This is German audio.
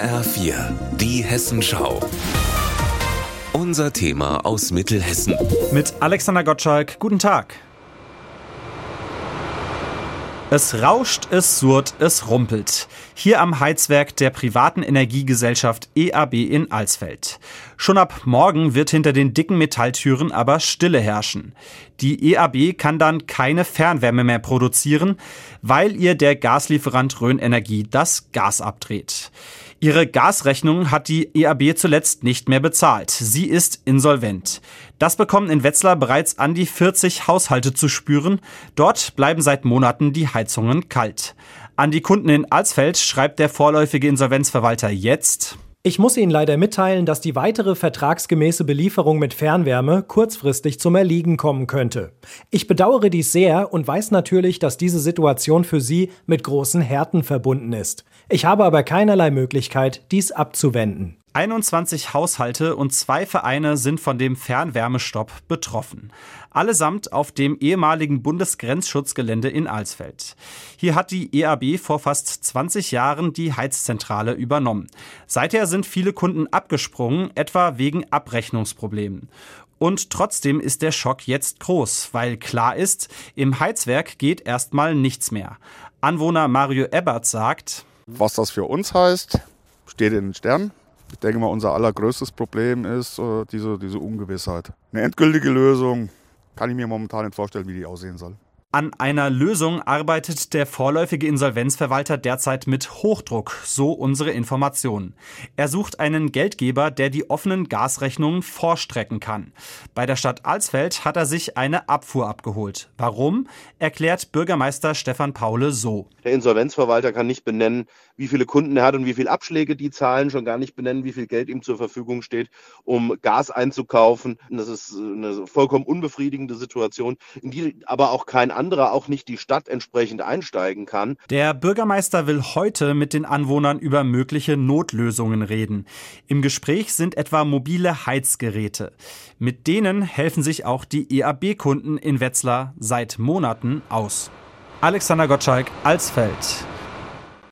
HR4, die Hessenschau. Unser Thema aus Mittelhessen. Mit Alexander Gottschalk, guten Tag. Es rauscht, es surrt, es rumpelt. Hier am Heizwerk der privaten Energiegesellschaft EAB in Alsfeld. Schon ab morgen wird hinter den dicken Metalltüren aber Stille herrschen. Die EAB kann dann keine Fernwärme mehr produzieren, weil ihr der Gaslieferant Rhön Energie das Gas abdreht. Ihre Gasrechnung hat die EAB zuletzt nicht mehr bezahlt. Sie ist insolvent. Das bekommen in Wetzlar bereits an die 40 Haushalte zu spüren. Dort bleiben seit Monaten die Heizungen kalt. An die Kunden in Alsfeld schreibt der vorläufige Insolvenzverwalter jetzt. Ich muss Ihnen leider mitteilen, dass die weitere vertragsgemäße Belieferung mit Fernwärme kurzfristig zum Erliegen kommen könnte. Ich bedauere dies sehr und weiß natürlich, dass diese Situation für Sie mit großen Härten verbunden ist. Ich habe aber keinerlei Möglichkeit, dies abzuwenden. 21 Haushalte und zwei Vereine sind von dem Fernwärmestopp betroffen. Allesamt auf dem ehemaligen Bundesgrenzschutzgelände in Alsfeld. Hier hat die EAB vor fast 20 Jahren die Heizzentrale übernommen. Seither sind viele Kunden abgesprungen, etwa wegen Abrechnungsproblemen. Und trotzdem ist der Schock jetzt groß, weil klar ist, im Heizwerk geht erstmal nichts mehr. Anwohner Mario Ebbert sagt, was das für uns heißt, steht in den Sternen. Ich denke mal, unser allergrößtes Problem ist äh, diese, diese Ungewissheit. Eine endgültige Lösung kann ich mir momentan nicht vorstellen, wie die aussehen soll. An einer Lösung arbeitet der vorläufige Insolvenzverwalter derzeit mit Hochdruck, so unsere Informationen. Er sucht einen Geldgeber, der die offenen Gasrechnungen vorstrecken kann. Bei der Stadt Alsfeld hat er sich eine Abfuhr abgeholt. Warum? Erklärt Bürgermeister Stefan Paule so. Der Insolvenzverwalter kann nicht benennen, wie viele Kunden er hat und wie viele Abschläge die zahlen, schon gar nicht benennen, wie viel Geld ihm zur Verfügung steht, um Gas einzukaufen. Das ist eine vollkommen unbefriedigende Situation, in die aber auch kein anderer, auch nicht die Stadt entsprechend einsteigen kann. Der Bürgermeister will heute mit den Anwohnern über mögliche Notlösungen reden. Im Gespräch sind etwa mobile Heizgeräte. Mit denen helfen sich auch die EAB-Kunden in Wetzlar seit Monaten aus. Alexander Gottschalk, Alsfeld.